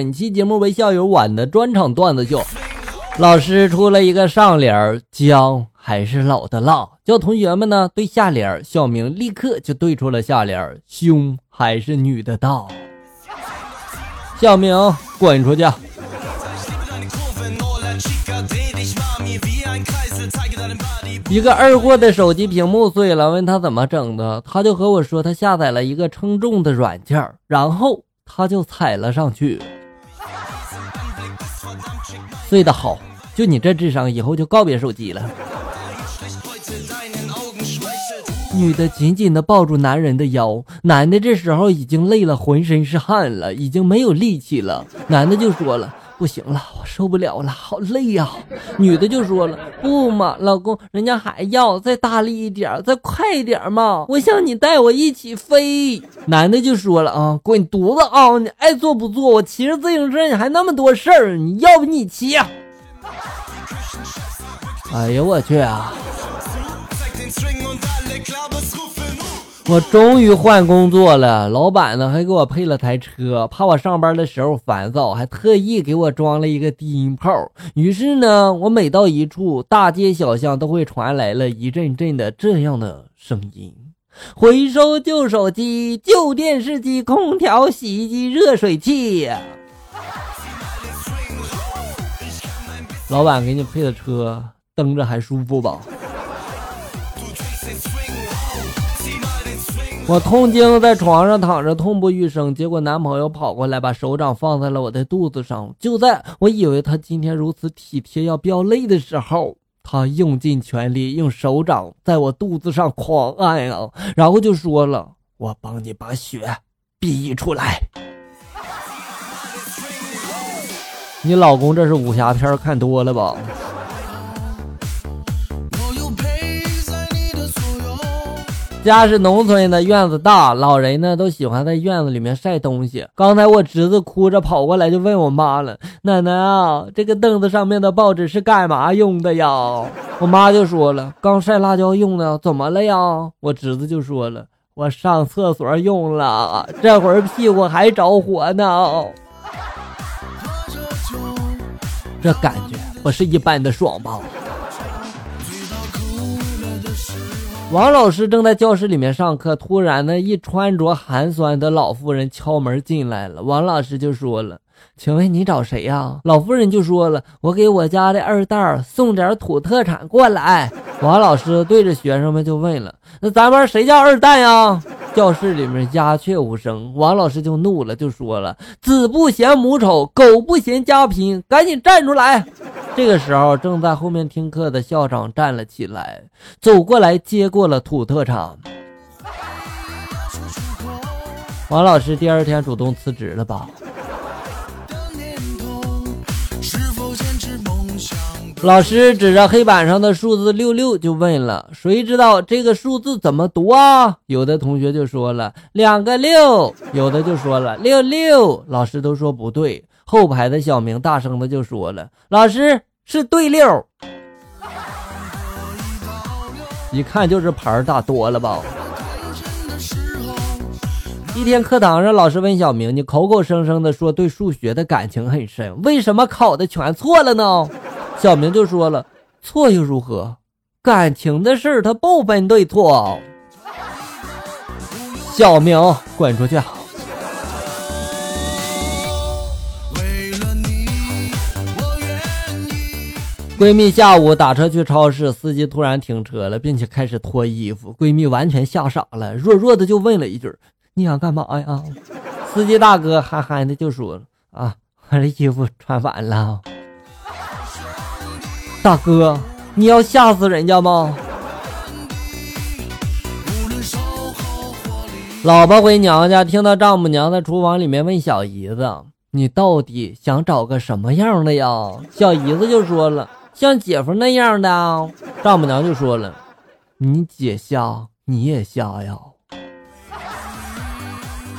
本期节目为校友晚的专场段子秀，老师出了一个上联姜还是老的辣，叫同学们呢对下联儿小明立刻就对出了下联儿胸还是女的大。小明滚出去！一个二货的手机屏幕碎了，问他怎么整的，他就和我说他下载了一个称重的软件，然后他就踩了上去。碎的好，就你这智商，以后就告别手机了。女的紧紧的抱住男人的腰，男的这时候已经累了，浑身是汗了，已经没有力气了。男的就说了：“不行了，我受不了了，好累呀。”女的就说了：“不嘛，老公，人家还要再大力一点，再快一点嘛，我想你带我一起飞。”男的就说了：“啊，滚犊子啊！你爱坐不坐？我骑着自行车，你还那么多事儿，你要不你骑？”哎呀，我去啊！我终于换工作了，老板呢还给我配了台车，怕我上班的时候烦躁，还特意给我装了一个低音炮。于是呢，我每到一处，大街小巷都会传来了一阵阵的这样的声音：回收旧手机、旧电视机、空调、洗衣机、热水器。老板给你配的车，蹬着还舒服吧？我痛经在床上躺着痛不欲生，结果男朋友跑过来把手掌放在了我的肚子上。就在我以为他今天如此体贴要飙泪的时候，他用尽全力用手掌在我肚子上狂按啊，然后就说了：“我帮你把血逼出来。”你老公这是武侠片看多了吧？家是农村的，院子大，老人呢都喜欢在院子里面晒东西。刚才我侄子哭着跑过来就问我妈了：“奶奶啊，这个凳子上面的报纸是干嘛用的呀？”我妈就说了：“刚晒辣椒用的，怎么了呀？”我侄子就说了：“我上厕所用了，这会儿屁股还着火呢。”这感觉不是一般的爽吧？王老师正在教室里面上课，突然呢，一穿着寒酸的老妇人敲门进来了。王老师就说了：“请问你找谁呀？”老妇人就说了：“我给我家的二蛋送点土特产过来。”王老师对着学生们就问了：“那咱班谁叫二蛋呀？”教室里面鸦雀无声。王老师就怒了，就说了：“子不嫌母丑，狗不嫌家贫，赶紧站出来！”这个时候，正在后面听课的校长站了起来，走过来接过了土特产。王老师第二天主动辞职了吧？老师指着黑板上的数字六六就问了：“谁知道这个数字怎么读啊？”有的同学就说了“两个六”，有的就说了“六六”，老师都说不对。后排的小明大声的就说了：“老师是对六。”一看就是牌大多了吧。一天课堂上，老师问小明：“你口口声声的说对数学的感情很深，为什么考的全错了呢？”小明就说了：“错又如何？感情的事他不分对错。”小明滚出去！闺蜜下午打车去超市，司机突然停车了，并且开始脱衣服。闺蜜完全吓傻了，弱弱的就问了一句：“你想干嘛呀？”司机大哥憨憨的就说：“啊，我这衣服穿反了。”大哥，你要吓死人家吗？老婆回娘家，听到丈母娘在厨房里面问小姨子：“你到底想找个什么样的呀？”小姨子就说了。像姐夫那样的，丈母娘就说了：“你姐瞎，你也瞎呀！”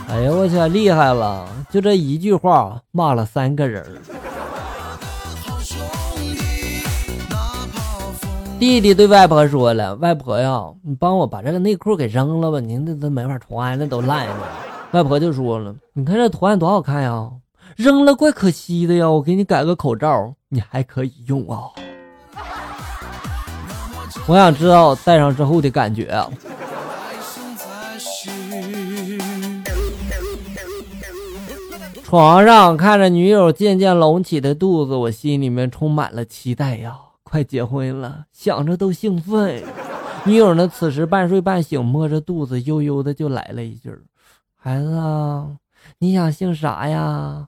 哎呀，我去，厉害了！就这一句话骂了三个人。弟弟对外婆说了：“外婆呀，你帮我把这个内裤给扔了吧，您这都没法穿了，都烂了。”外婆就说了：“你看这图案多好看呀！”扔了怪可惜的呀，我给你改个口罩，你还可以用啊。我想知道戴上之后的感觉。床上看着女友渐渐隆起的肚子，我心里面充满了期待呀！快结婚了，想着都兴奋。女友呢，此时半睡半醒，摸着肚子，悠悠的就来了一句：“孩子，你想姓啥呀？